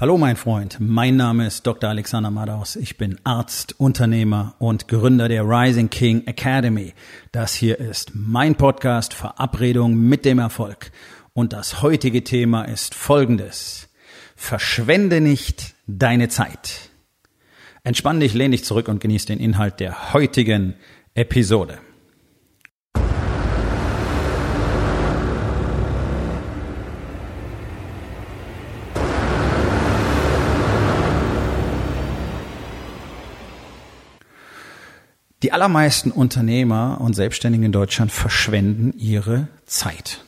Hallo mein Freund, mein Name ist Dr. Alexander Madaus. Ich bin Arzt, Unternehmer und Gründer der Rising King Academy. Das hier ist mein Podcast Verabredung mit dem Erfolg. Und das heutige Thema ist folgendes. Verschwende nicht deine Zeit. Entspann dich, lehn dich zurück und genieß den Inhalt der heutigen Episode. Allermeisten Unternehmer und Selbstständigen in Deutschland verschwenden ihre Zeit.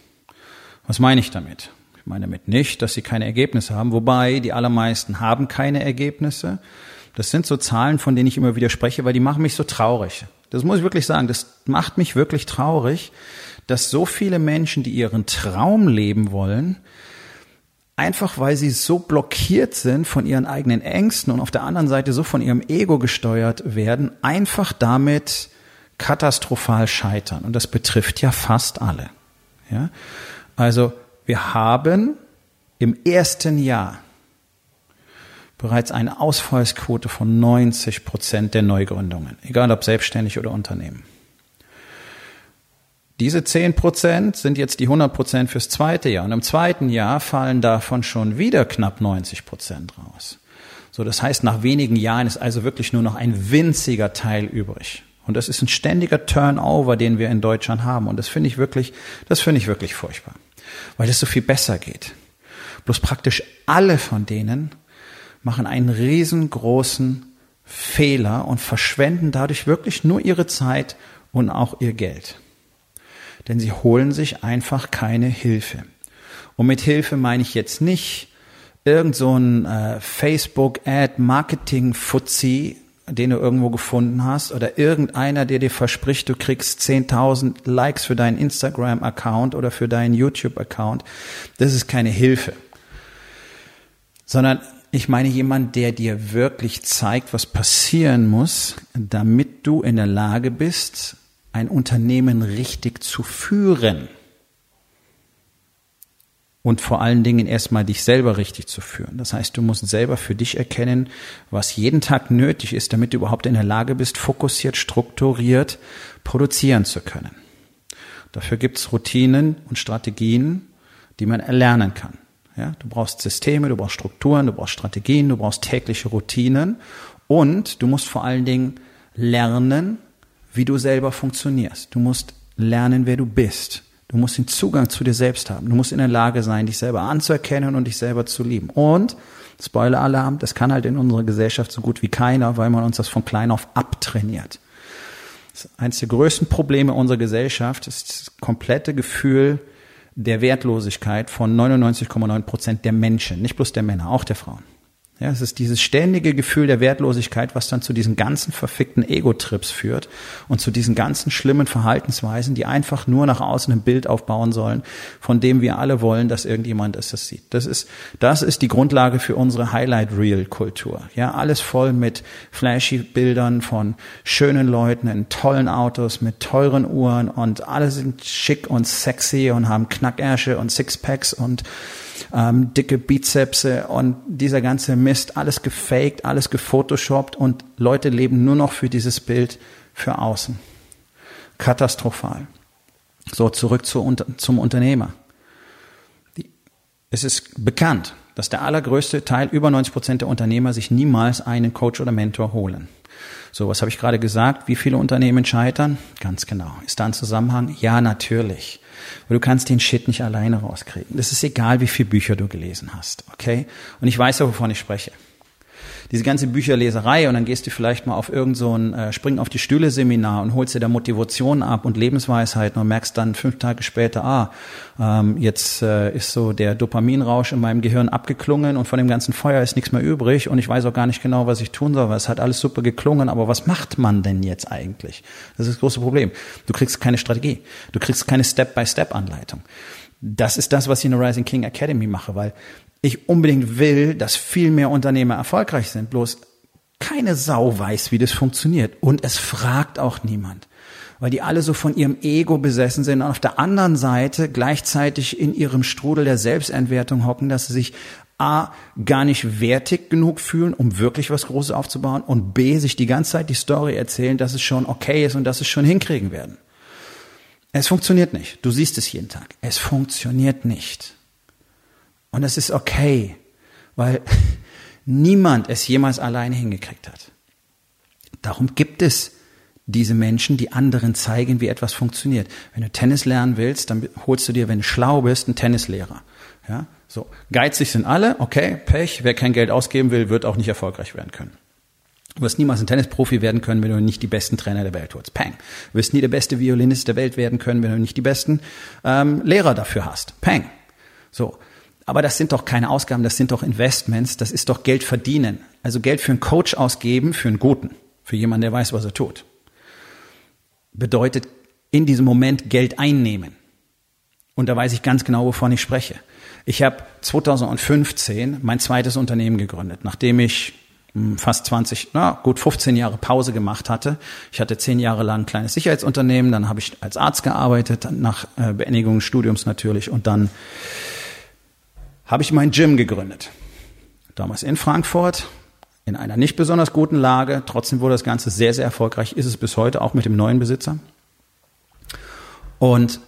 Was meine ich damit? Ich meine damit nicht, dass sie keine Ergebnisse haben, wobei die allermeisten haben keine Ergebnisse. Das sind so Zahlen, von denen ich immer wieder spreche, weil die machen mich so traurig. Das muss ich wirklich sagen, das macht mich wirklich traurig, dass so viele Menschen, die ihren Traum leben wollen, einfach weil sie so blockiert sind von ihren eigenen Ängsten und auf der anderen Seite so von ihrem Ego gesteuert werden, einfach damit katastrophal scheitern. Und das betrifft ja fast alle. Ja? Also wir haben im ersten Jahr bereits eine Ausfallsquote von 90 Prozent der Neugründungen, egal ob selbstständig oder Unternehmen. Diese 10 Prozent sind jetzt die 100 Prozent fürs zweite Jahr. Und im zweiten Jahr fallen davon schon wieder knapp 90 Prozent raus. So, das heißt, nach wenigen Jahren ist also wirklich nur noch ein winziger Teil übrig. Und das ist ein ständiger Turnover, den wir in Deutschland haben. Und das finde ich wirklich, das finde ich wirklich furchtbar. Weil es so viel besser geht. Bloß praktisch alle von denen machen einen riesengroßen Fehler und verschwenden dadurch wirklich nur ihre Zeit und auch ihr Geld denn sie holen sich einfach keine Hilfe. Und mit Hilfe meine ich jetzt nicht irgend so ein äh, Facebook-Ad-Marketing-Fuzzi, den du irgendwo gefunden hast, oder irgendeiner, der dir verspricht, du kriegst 10.000 Likes für deinen Instagram-Account oder für deinen YouTube-Account. Das ist keine Hilfe. Sondern ich meine jemand, der dir wirklich zeigt, was passieren muss, damit du in der Lage bist, ein Unternehmen richtig zu führen. Und vor allen Dingen erstmal dich selber richtig zu führen. Das heißt, du musst selber für dich erkennen, was jeden Tag nötig ist, damit du überhaupt in der Lage bist, fokussiert, strukturiert produzieren zu können. Dafür gibt's Routinen und Strategien, die man erlernen kann. Ja, du brauchst Systeme, du brauchst Strukturen, du brauchst Strategien, du brauchst tägliche Routinen und du musst vor allen Dingen lernen, wie du selber funktionierst. Du musst lernen, wer du bist. Du musst den Zugang zu dir selbst haben. Du musst in der Lage sein, dich selber anzuerkennen und dich selber zu lieben. Und, Spoiler-Alarm, das kann halt in unserer Gesellschaft so gut wie keiner, weil man uns das von klein auf abtrainiert. Eines der größten Probleme unserer Gesellschaft ist das komplette Gefühl der Wertlosigkeit von 99,9 Prozent der Menschen, nicht bloß der Männer, auch der Frauen. Ja, es ist dieses ständige Gefühl der Wertlosigkeit, was dann zu diesen ganzen verfickten Ego-Trips führt und zu diesen ganzen schlimmen Verhaltensweisen, die einfach nur nach außen ein Bild aufbauen sollen, von dem wir alle wollen, dass irgendjemand es das sieht. Das ist, das ist die Grundlage für unsere Highlight-Reel-Kultur. Ja, alles voll mit flashy Bildern von schönen Leuten in tollen Autos mit teuren Uhren und alle sind schick und sexy und haben Knackärsche und Sixpacks und ähm, dicke Bizepse und dieser ganze Mist, alles gefaked, alles gefotoshoppt und Leute leben nur noch für dieses Bild für außen. Katastrophal. So, zurück zu, zum Unternehmer. Es ist bekannt, dass der allergrößte Teil, über 90 Prozent der Unternehmer, sich niemals einen Coach oder Mentor holen. So, was habe ich gerade gesagt? Wie viele Unternehmen scheitern? Ganz genau. Ist da ein Zusammenhang? Ja, natürlich. Weil du kannst den Shit nicht alleine rauskriegen. Das ist egal, wie viele Bücher du gelesen hast, okay? Und ich weiß ja, wovon ich spreche diese ganze Bücherleserei und dann gehst du vielleicht mal auf irgend so ein äh, Springen auf die Stühle Seminar und holst dir da Motivation ab und Lebensweisheiten und merkst dann fünf Tage später, ah, ähm, jetzt äh, ist so der Dopaminrausch in meinem Gehirn abgeklungen und von dem ganzen Feuer ist nichts mehr übrig und ich weiß auch gar nicht genau, was ich tun soll, weil es hat alles super geklungen, aber was macht man denn jetzt eigentlich? Das ist das große Problem. Du kriegst keine Strategie. Du kriegst keine Step-by-Step-Anleitung. Das ist das, was ich in der Rising King Academy mache, weil ich unbedingt will, dass viel mehr Unternehmer erfolgreich sind. Bloß keine Sau weiß, wie das funktioniert. Und es fragt auch niemand. Weil die alle so von ihrem Ego besessen sind und auf der anderen Seite gleichzeitig in ihrem Strudel der Selbstentwertung hocken, dass sie sich A, gar nicht wertig genug fühlen, um wirklich was Großes aufzubauen und B, sich die ganze Zeit die Story erzählen, dass es schon okay ist und dass es schon hinkriegen werden. Es funktioniert nicht. Du siehst es jeden Tag. Es funktioniert nicht. Und es ist okay, weil niemand es jemals alleine hingekriegt hat. Darum gibt es diese Menschen, die anderen zeigen, wie etwas funktioniert. Wenn du Tennis lernen willst, dann holst du dir, wenn du schlau bist, einen Tennislehrer. Ja, so. Geizig sind alle, okay, Pech. Wer kein Geld ausgeben will, wird auch nicht erfolgreich werden können. Du wirst niemals ein Tennisprofi werden können, wenn du nicht die besten Trainer der Welt holst. Peng. Du wirst nie der beste Violinist der Welt werden können, wenn du nicht die besten ähm, Lehrer dafür hast. Peng. So. Aber das sind doch keine Ausgaben, das sind doch Investments, das ist doch Geld verdienen. Also Geld für einen Coach ausgeben, für einen Guten, für jemanden, der weiß, was er tut. Bedeutet in diesem Moment Geld einnehmen. Und da weiß ich ganz genau, wovon ich spreche. Ich habe 2015 mein zweites Unternehmen gegründet, nachdem ich hm, fast 20, na gut 15 Jahre Pause gemacht hatte. Ich hatte zehn Jahre lang ein kleines Sicherheitsunternehmen, dann habe ich als Arzt gearbeitet, nach äh, Beendigung des Studiums natürlich und dann habe ich mein Gym gegründet. Damals in Frankfurt, in einer nicht besonders guten Lage. Trotzdem wurde das Ganze sehr, sehr erfolgreich, ist es bis heute, auch mit dem neuen Besitzer. Und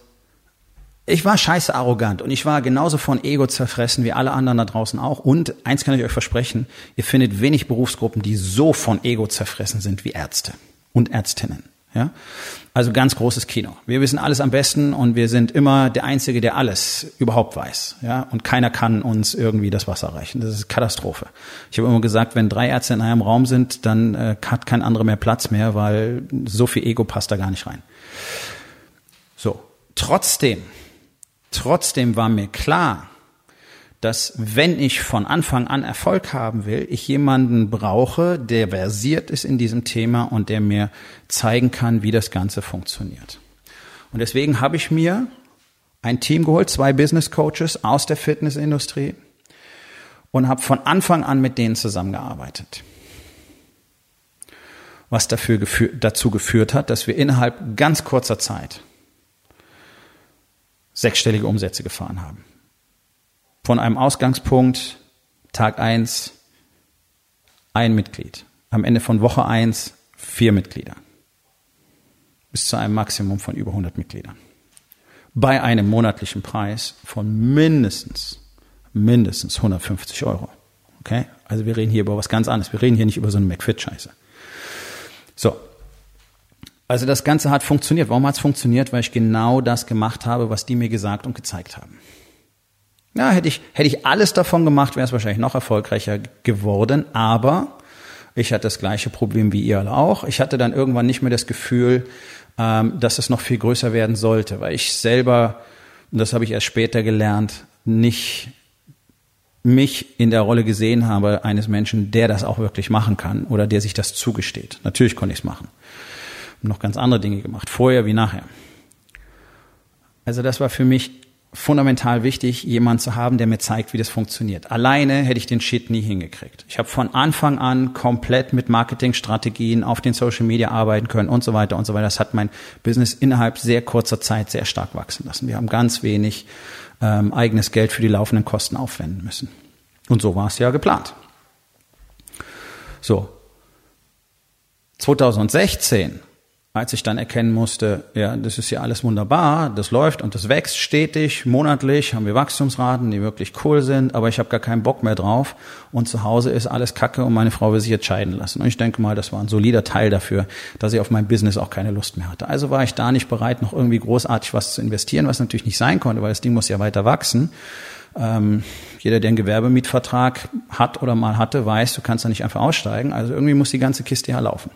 ich war scheiße arrogant und ich war genauso von Ego zerfressen wie alle anderen da draußen auch. Und eins kann ich euch versprechen, ihr findet wenig Berufsgruppen, die so von Ego zerfressen sind wie Ärzte und Ärztinnen. Ja? Also ganz großes Kino. Wir wissen alles am besten und wir sind immer der Einzige, der alles überhaupt weiß. Ja? Und keiner kann uns irgendwie das Wasser reichen. Das ist Katastrophe. Ich habe immer gesagt, wenn drei Ärzte in einem Raum sind, dann äh, hat kein anderer mehr Platz mehr, weil so viel Ego passt da gar nicht rein. So, trotzdem, trotzdem war mir klar, dass wenn ich von Anfang an Erfolg haben will, ich jemanden brauche, der versiert ist in diesem Thema und der mir zeigen kann, wie das Ganze funktioniert. Und deswegen habe ich mir ein Team geholt, zwei Business Coaches aus der Fitnessindustrie und habe von Anfang an mit denen zusammengearbeitet. Was dafür gefü dazu geführt hat, dass wir innerhalb ganz kurzer Zeit sechsstellige Umsätze gefahren haben von einem Ausgangspunkt, Tag eins ein Mitglied. Am Ende von Woche eins vier Mitglieder. Bis zu einem Maximum von über 100 Mitgliedern. Bei einem monatlichen Preis von mindestens, mindestens 150 Euro. Okay? Also wir reden hier über was ganz anderes. Wir reden hier nicht über so eine McFit-Scheiße. So. Also das Ganze hat funktioniert. Warum hat es funktioniert? Weil ich genau das gemacht habe, was die mir gesagt und gezeigt haben. Ja, hätte ich, hätte ich alles davon gemacht, wäre es wahrscheinlich noch erfolgreicher geworden. Aber ich hatte das gleiche Problem wie ihr alle auch. Ich hatte dann irgendwann nicht mehr das Gefühl, ähm, dass es noch viel größer werden sollte, weil ich selber, und das habe ich erst später gelernt, nicht mich in der Rolle gesehen habe eines Menschen, der das auch wirklich machen kann oder der sich das zugesteht. Natürlich konnte ich es machen. noch ganz andere Dinge gemacht, vorher wie nachher. Also das war für mich fundamental wichtig, jemand zu haben, der mir zeigt, wie das funktioniert. Alleine hätte ich den Shit nie hingekriegt. Ich habe von Anfang an komplett mit Marketingstrategien auf den Social Media arbeiten können und so weiter und so weiter. Das hat mein Business innerhalb sehr kurzer Zeit sehr stark wachsen lassen. Wir haben ganz wenig ähm, eigenes Geld für die laufenden Kosten aufwenden müssen. Und so war es ja geplant. So. 2016 als ich dann erkennen musste, ja, das ist ja alles wunderbar, das läuft und das wächst stetig, monatlich, haben wir Wachstumsraten, die wirklich cool sind, aber ich habe gar keinen Bock mehr drauf und zu Hause ist alles Kacke und meine Frau will sich jetzt scheiden lassen. Und ich denke mal, das war ein solider Teil dafür, dass ich auf mein Business auch keine Lust mehr hatte. Also war ich da nicht bereit, noch irgendwie großartig was zu investieren, was natürlich nicht sein konnte, weil das Ding muss ja weiter wachsen. Ähm, jeder, der einen Gewerbemietvertrag hat oder mal hatte, weiß, du kannst da nicht einfach aussteigen. Also irgendwie muss die ganze Kiste ja laufen.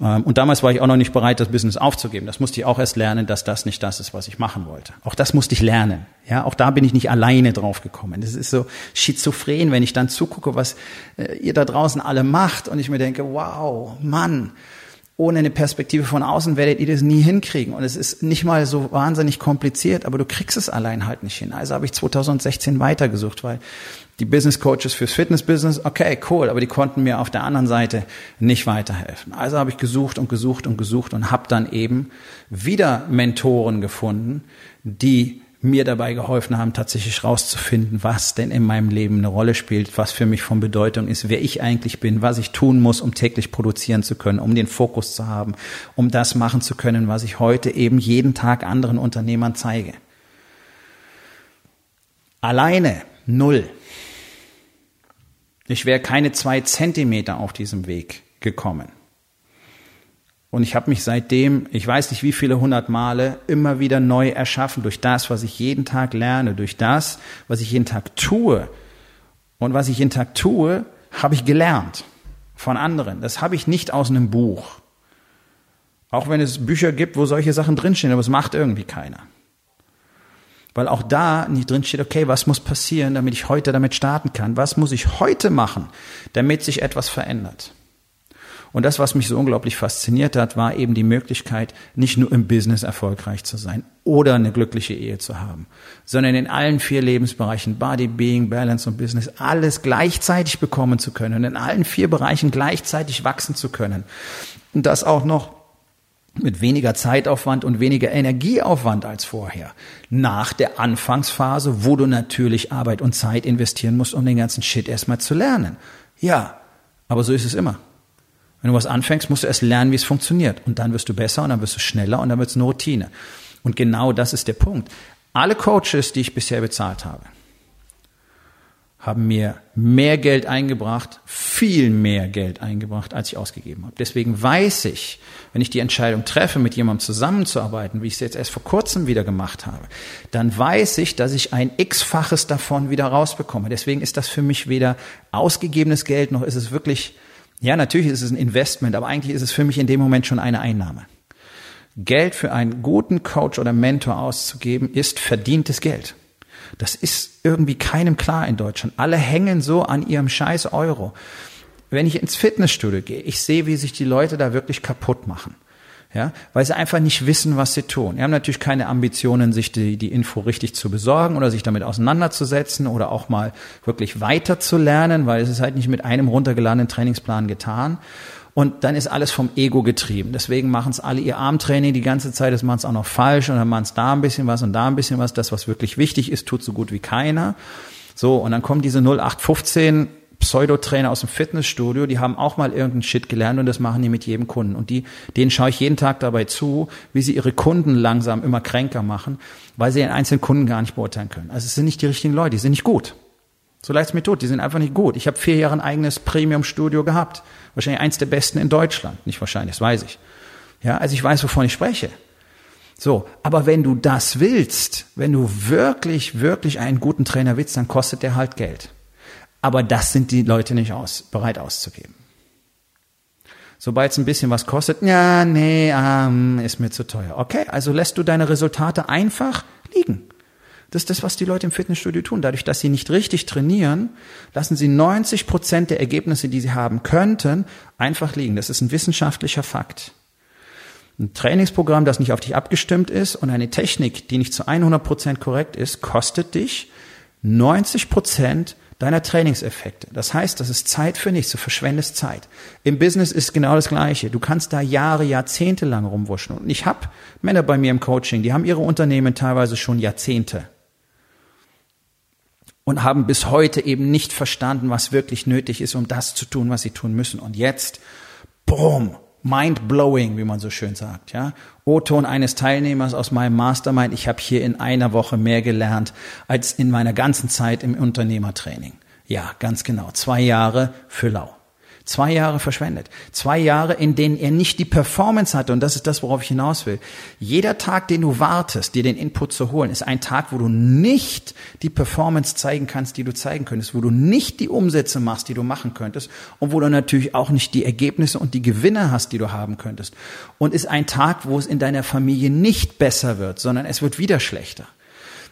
Ähm, und damals war ich auch noch nicht bereit, das Business aufzugeben. Das musste ich auch erst lernen, dass das nicht das ist, was ich machen wollte. Auch das musste ich lernen. Ja, auch da bin ich nicht alleine drauf gekommen. Das ist so schizophren, wenn ich dann zugucke, was äh, ihr da draußen alle macht und ich mir denke, wow, Mann, ohne eine Perspektive von außen werdet ihr das nie hinkriegen. Und es ist nicht mal so wahnsinnig kompliziert, aber du kriegst es allein halt nicht hin. Also habe ich 2016 weitergesucht, weil die Business Coaches fürs Fitness-Business, okay, cool, aber die konnten mir auf der anderen Seite nicht weiterhelfen. Also habe ich gesucht und gesucht und gesucht und habe dann eben wieder Mentoren gefunden, die mir dabei geholfen haben, tatsächlich rauszufinden, was denn in meinem Leben eine Rolle spielt, was für mich von Bedeutung ist, wer ich eigentlich bin, was ich tun muss, um täglich produzieren zu können, um den Fokus zu haben, um das machen zu können, was ich heute eben jeden Tag anderen Unternehmern zeige. Alleine null. Ich wäre keine zwei Zentimeter auf diesem Weg gekommen. Und ich habe mich seitdem, ich weiß nicht wie viele hundert Male, immer wieder neu erschaffen durch das, was ich jeden Tag lerne, durch das, was ich jeden Tag tue. Und was ich jeden Tag tue, habe ich gelernt von anderen. Das habe ich nicht aus einem Buch. Auch wenn es Bücher gibt, wo solche Sachen drinstehen, aber es macht irgendwie keiner. Weil auch da nicht drinsteht, okay, was muss passieren, damit ich heute damit starten kann? Was muss ich heute machen, damit sich etwas verändert? Und das, was mich so unglaublich fasziniert hat, war eben die Möglichkeit, nicht nur im Business erfolgreich zu sein oder eine glückliche Ehe zu haben, sondern in allen vier Lebensbereichen, Body, Being, Balance und Business, alles gleichzeitig bekommen zu können und in allen vier Bereichen gleichzeitig wachsen zu können. Und das auch noch mit weniger Zeitaufwand und weniger Energieaufwand als vorher. Nach der Anfangsphase, wo du natürlich Arbeit und Zeit investieren musst, um den ganzen Shit erstmal zu lernen. Ja, aber so ist es immer. Wenn du was anfängst, musst du erst lernen, wie es funktioniert. Und dann wirst du besser und dann wirst du schneller und dann wird es eine Routine. Und genau das ist der Punkt. Alle Coaches, die ich bisher bezahlt habe, haben mir mehr Geld eingebracht, viel mehr Geld eingebracht, als ich ausgegeben habe. Deswegen weiß ich, wenn ich die Entscheidung treffe, mit jemandem zusammenzuarbeiten, wie ich es jetzt erst vor kurzem wieder gemacht habe, dann weiß ich, dass ich ein x-faches davon wieder rausbekomme. Deswegen ist das für mich weder ausgegebenes Geld, noch ist es wirklich ja, natürlich ist es ein Investment, aber eigentlich ist es für mich in dem Moment schon eine Einnahme. Geld für einen guten Coach oder Mentor auszugeben, ist verdientes Geld. Das ist irgendwie keinem klar in Deutschland. Alle hängen so an ihrem scheiß Euro. Wenn ich ins Fitnessstudio gehe, ich sehe, wie sich die Leute da wirklich kaputt machen ja, weil sie einfach nicht wissen, was sie tun. Sie haben natürlich keine Ambitionen, sich die, die Info richtig zu besorgen oder sich damit auseinanderzusetzen oder auch mal wirklich weiter zu lernen, weil es ist halt nicht mit einem runtergeladenen Trainingsplan getan. Und dann ist alles vom Ego getrieben. Deswegen machen es alle ihr Armtraining die ganze Zeit, das machen es auch noch falsch und dann machen es da ein bisschen was und da ein bisschen was. Das, was wirklich wichtig ist, tut so gut wie keiner. So, und dann kommen diese 0815 Pseudotrainer aus dem Fitnessstudio, die haben auch mal irgendeinen Shit gelernt und das machen die mit jedem Kunden. Und die, denen schaue ich jeden Tag dabei zu, wie sie ihre Kunden langsam immer kränker machen, weil sie den einzelnen Kunden gar nicht beurteilen können. Also es sind nicht die richtigen Leute, die sind nicht gut. So leid es mir tut, die sind einfach nicht gut. Ich habe vier Jahre ein eigenes Premium-Studio gehabt. Wahrscheinlich eins der besten in Deutschland. Nicht wahrscheinlich, das weiß ich. Ja, also ich weiß, wovon ich spreche. So, aber wenn du das willst, wenn du wirklich, wirklich einen guten Trainer willst, dann kostet der halt Geld. Aber das sind die Leute nicht aus, bereit auszugeben. Sobald es ein bisschen was kostet, ja, nee, ähm, ist mir zu teuer. Okay, also lässt du deine Resultate einfach liegen. Das ist das, was die Leute im Fitnessstudio tun. Dadurch, dass sie nicht richtig trainieren, lassen sie 90 Prozent der Ergebnisse, die sie haben könnten, einfach liegen. Das ist ein wissenschaftlicher Fakt. Ein Trainingsprogramm, das nicht auf dich abgestimmt ist und eine Technik, die nicht zu 100 Prozent korrekt ist, kostet dich 90 Prozent deiner Trainingseffekte. Das heißt, das ist Zeit für nichts, du verschwendest Zeit. Im Business ist genau das Gleiche. Du kannst da Jahre, Jahrzehnte lang rumwuschen. Und ich habe Männer bei mir im Coaching, die haben ihre Unternehmen teilweise schon Jahrzehnte und haben bis heute eben nicht verstanden, was wirklich nötig ist, um das zu tun, was sie tun müssen. Und jetzt, boom, mind blowing, wie man so schön sagt, ja. O-Ton eines Teilnehmers aus meinem Mastermind. Ich habe hier in einer Woche mehr gelernt als in meiner ganzen Zeit im Unternehmertraining. Ja, ganz genau. Zwei Jahre für lau. Zwei Jahre verschwendet. Zwei Jahre, in denen er nicht die Performance hatte. Und das ist das, worauf ich hinaus will. Jeder Tag, den du wartest, dir den Input zu holen, ist ein Tag, wo du nicht die Performance zeigen kannst, die du zeigen könntest, wo du nicht die Umsätze machst, die du machen könntest und wo du natürlich auch nicht die Ergebnisse und die Gewinne hast, die du haben könntest. Und ist ein Tag, wo es in deiner Familie nicht besser wird, sondern es wird wieder schlechter.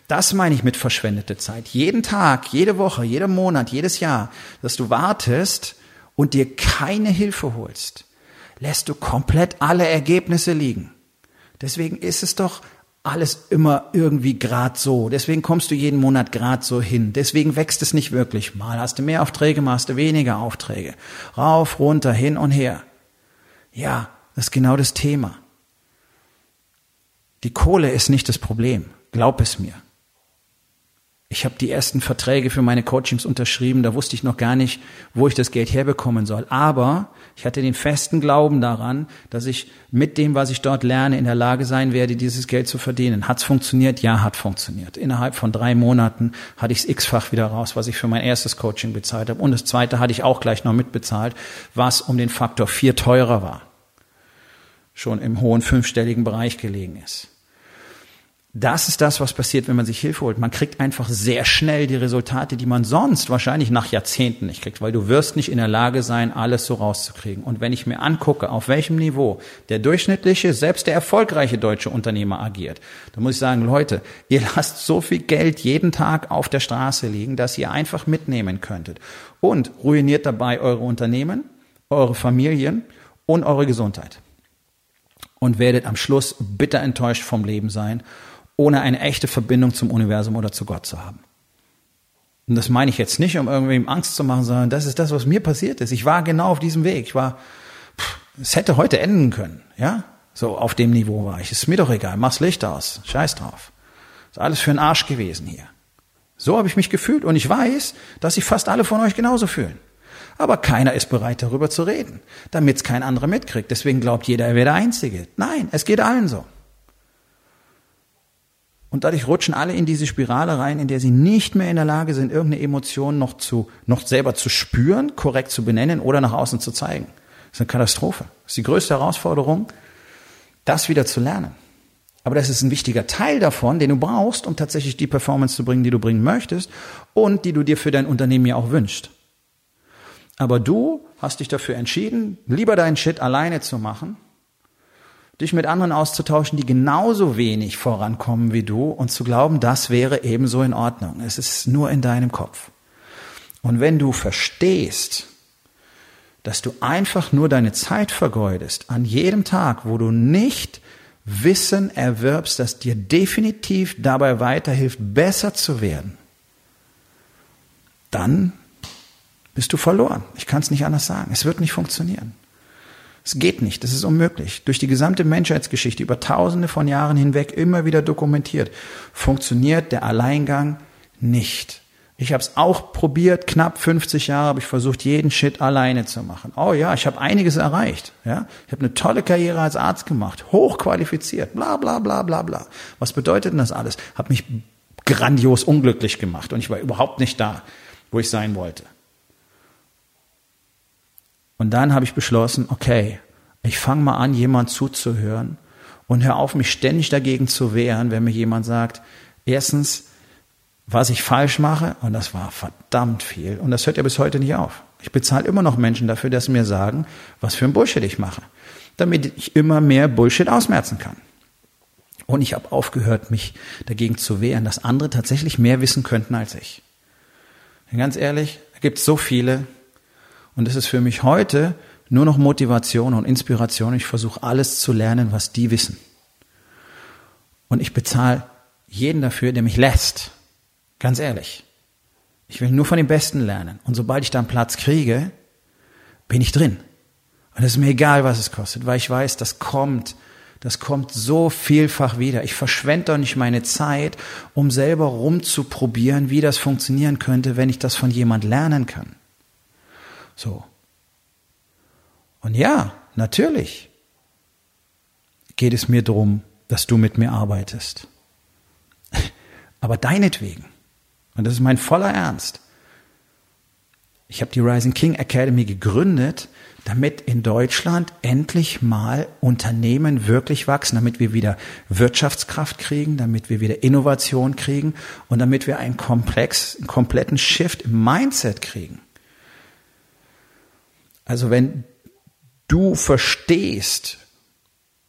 Das meine ich mit verschwendete Zeit. Jeden Tag, jede Woche, jeder Monat, jedes Jahr, dass du wartest, und dir keine Hilfe holst, lässt du komplett alle Ergebnisse liegen. Deswegen ist es doch alles immer irgendwie grad so. Deswegen kommst du jeden Monat grad so hin. Deswegen wächst es nicht wirklich. Mal hast du mehr Aufträge, mal hast du weniger Aufträge. Rauf, runter, hin und her. Ja, das ist genau das Thema. Die Kohle ist nicht das Problem. Glaub es mir. Ich habe die ersten Verträge für meine Coachings unterschrieben, da wusste ich noch gar nicht, wo ich das Geld herbekommen soll. Aber ich hatte den festen Glauben daran, dass ich mit dem, was ich dort lerne, in der Lage sein werde, dieses Geld zu verdienen. Hat's funktioniert? Ja, hat funktioniert. Innerhalb von drei Monaten hatte ich es x-fach wieder raus, was ich für mein erstes Coaching bezahlt habe. Und das zweite hatte ich auch gleich noch mitbezahlt, was um den Faktor vier teurer war. Schon im hohen fünfstelligen Bereich gelegen ist. Das ist das, was passiert, wenn man sich Hilfe holt. Man kriegt einfach sehr schnell die Resultate, die man sonst wahrscheinlich nach Jahrzehnten nicht kriegt, weil du wirst nicht in der Lage sein, alles so rauszukriegen. Und wenn ich mir angucke, auf welchem Niveau der durchschnittliche, selbst der erfolgreiche deutsche Unternehmer agiert, dann muss ich sagen, Leute, ihr lasst so viel Geld jeden Tag auf der Straße liegen, dass ihr einfach mitnehmen könntet. Und ruiniert dabei eure Unternehmen, eure Familien und eure Gesundheit. Und werdet am Schluss bitter enttäuscht vom Leben sein ohne eine echte Verbindung zum Universum oder zu Gott zu haben. Und das meine ich jetzt nicht, um irgendwem Angst zu machen, sondern das ist das, was mir passiert ist. Ich war genau auf diesem Weg. Ich war, pff, es hätte heute enden können, ja? So auf dem Niveau war ich. Ist mir doch egal, mach's Licht aus, scheiß drauf. Ist alles für einen Arsch gewesen hier. So habe ich mich gefühlt und ich weiß, dass sich fast alle von euch genauso fühlen. Aber keiner ist bereit, darüber zu reden, damit es kein anderer mitkriegt. Deswegen glaubt jeder, er wäre der Einzige. Nein, es geht allen so. Und dadurch rutschen alle in diese Spirale rein, in der sie nicht mehr in der Lage sind, irgendeine Emotion noch zu, noch selber zu spüren, korrekt zu benennen oder nach außen zu zeigen. Das ist eine Katastrophe. Das ist die größte Herausforderung, das wieder zu lernen. Aber das ist ein wichtiger Teil davon, den du brauchst, um tatsächlich die Performance zu bringen, die du bringen möchtest und die du dir für dein Unternehmen ja auch wünschst. Aber du hast dich dafür entschieden, lieber deinen Shit alleine zu machen dich mit anderen auszutauschen, die genauso wenig vorankommen wie du und zu glauben, das wäre ebenso in Ordnung. Es ist nur in deinem Kopf. Und wenn du verstehst, dass du einfach nur deine Zeit vergeudest an jedem Tag, wo du nicht Wissen erwirbst, das dir definitiv dabei weiterhilft, besser zu werden, dann bist du verloren. Ich kann es nicht anders sagen. Es wird nicht funktionieren. Es geht nicht, das ist unmöglich. Durch die gesamte Menschheitsgeschichte über tausende von Jahren hinweg immer wieder dokumentiert, funktioniert der Alleingang nicht. Ich habe es auch probiert, knapp 50 Jahre habe ich versucht, jeden Shit alleine zu machen. Oh ja, ich habe einiges erreicht. Ja, ich habe eine tolle Karriere als Arzt gemacht, hochqualifiziert, bla bla bla bla bla. Was bedeutet denn das alles? Habe mich grandios unglücklich gemacht und ich war überhaupt nicht da, wo ich sein wollte. Und dann habe ich beschlossen, okay, ich fange mal an, jemand zuzuhören und hör auf, mich ständig dagegen zu wehren, wenn mir jemand sagt, erstens, was ich falsch mache, und das war verdammt viel, und das hört ja bis heute nicht auf. Ich bezahle immer noch Menschen dafür, dass sie mir sagen, was für ein Bullshit ich mache, damit ich immer mehr Bullshit ausmerzen kann. Und ich habe aufgehört, mich dagegen zu wehren, dass andere tatsächlich mehr wissen könnten als ich. Denn ganz ehrlich, da gibt es so viele, und es ist für mich heute nur noch Motivation und Inspiration. Ich versuche alles zu lernen, was die wissen. Und ich bezahle jeden dafür, der mich lässt. Ganz ehrlich. Ich will nur von den Besten lernen. Und sobald ich da einen Platz kriege, bin ich drin. Und es ist mir egal, was es kostet, weil ich weiß, das kommt, das kommt so vielfach wieder. Ich verschwende doch nicht meine Zeit, um selber rumzuprobieren, wie das funktionieren könnte, wenn ich das von jemand lernen kann. So. Und ja, natürlich geht es mir darum, dass du mit mir arbeitest. Aber deinetwegen. Und das ist mein voller Ernst. Ich habe die Rising King Academy gegründet, damit in Deutschland endlich mal Unternehmen wirklich wachsen, damit wir wieder Wirtschaftskraft kriegen, damit wir wieder Innovation kriegen und damit wir einen Komplex, einen kompletten Shift im Mindset kriegen. Also wenn du verstehst,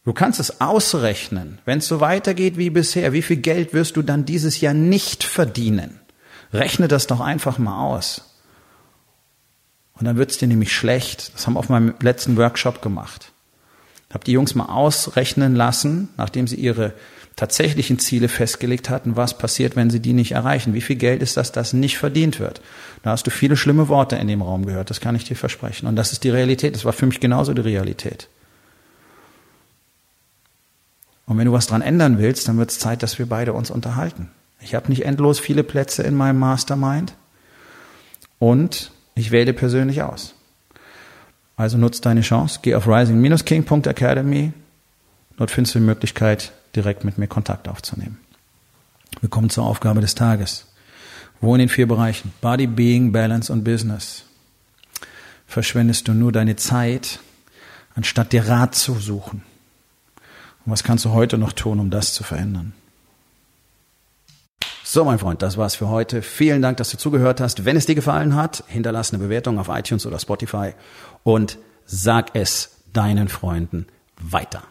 du kannst es ausrechnen, wenn es so weitergeht wie bisher, wie viel Geld wirst du dann dieses Jahr nicht verdienen? Rechne das doch einfach mal aus. Und dann wird es dir nämlich schlecht. Das haben wir auf meinem letzten Workshop gemacht. Ich habe die Jungs mal ausrechnen lassen, nachdem sie ihre tatsächlichen Ziele festgelegt hatten, was passiert, wenn sie die nicht erreichen. Wie viel Geld ist das, das nicht verdient wird? Da hast du viele schlimme Worte in dem Raum gehört, das kann ich dir versprechen. Und das ist die Realität. Das war für mich genauso die Realität. Und wenn du was dran ändern willst, dann wird es Zeit, dass wir beide uns unterhalten. Ich habe nicht endlos viele Plätze in meinem Mastermind und ich wähle persönlich aus. Also nutzt deine Chance, geh auf rising-king.academy. Dort findest du die Möglichkeit, direkt mit mir Kontakt aufzunehmen. Wir kommen zur Aufgabe des Tages. Wo in den vier Bereichen Body, Being, Balance und Business verschwendest du nur deine Zeit, anstatt dir Rat zu suchen? Und was kannst du heute noch tun, um das zu verändern? So, mein Freund, das war's für heute. Vielen Dank, dass du zugehört hast. Wenn es dir gefallen hat, hinterlass eine Bewertung auf iTunes oder Spotify und sag es deinen Freunden weiter.